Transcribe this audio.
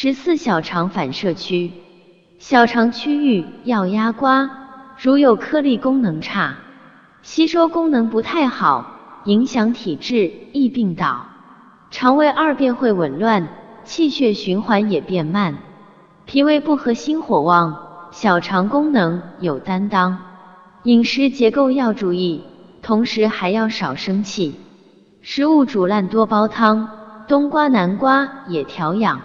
十四小肠反射区。小肠区域要压刮如有颗粒功能差吸收功能不太好影响体质易病倒。肠胃二便会紊乱气血循环也变慢脾胃不和心火旺小肠功能有担当。饮食结构要注意同时还要少生气。食物煮烂多煲汤冬瓜南瓜也调养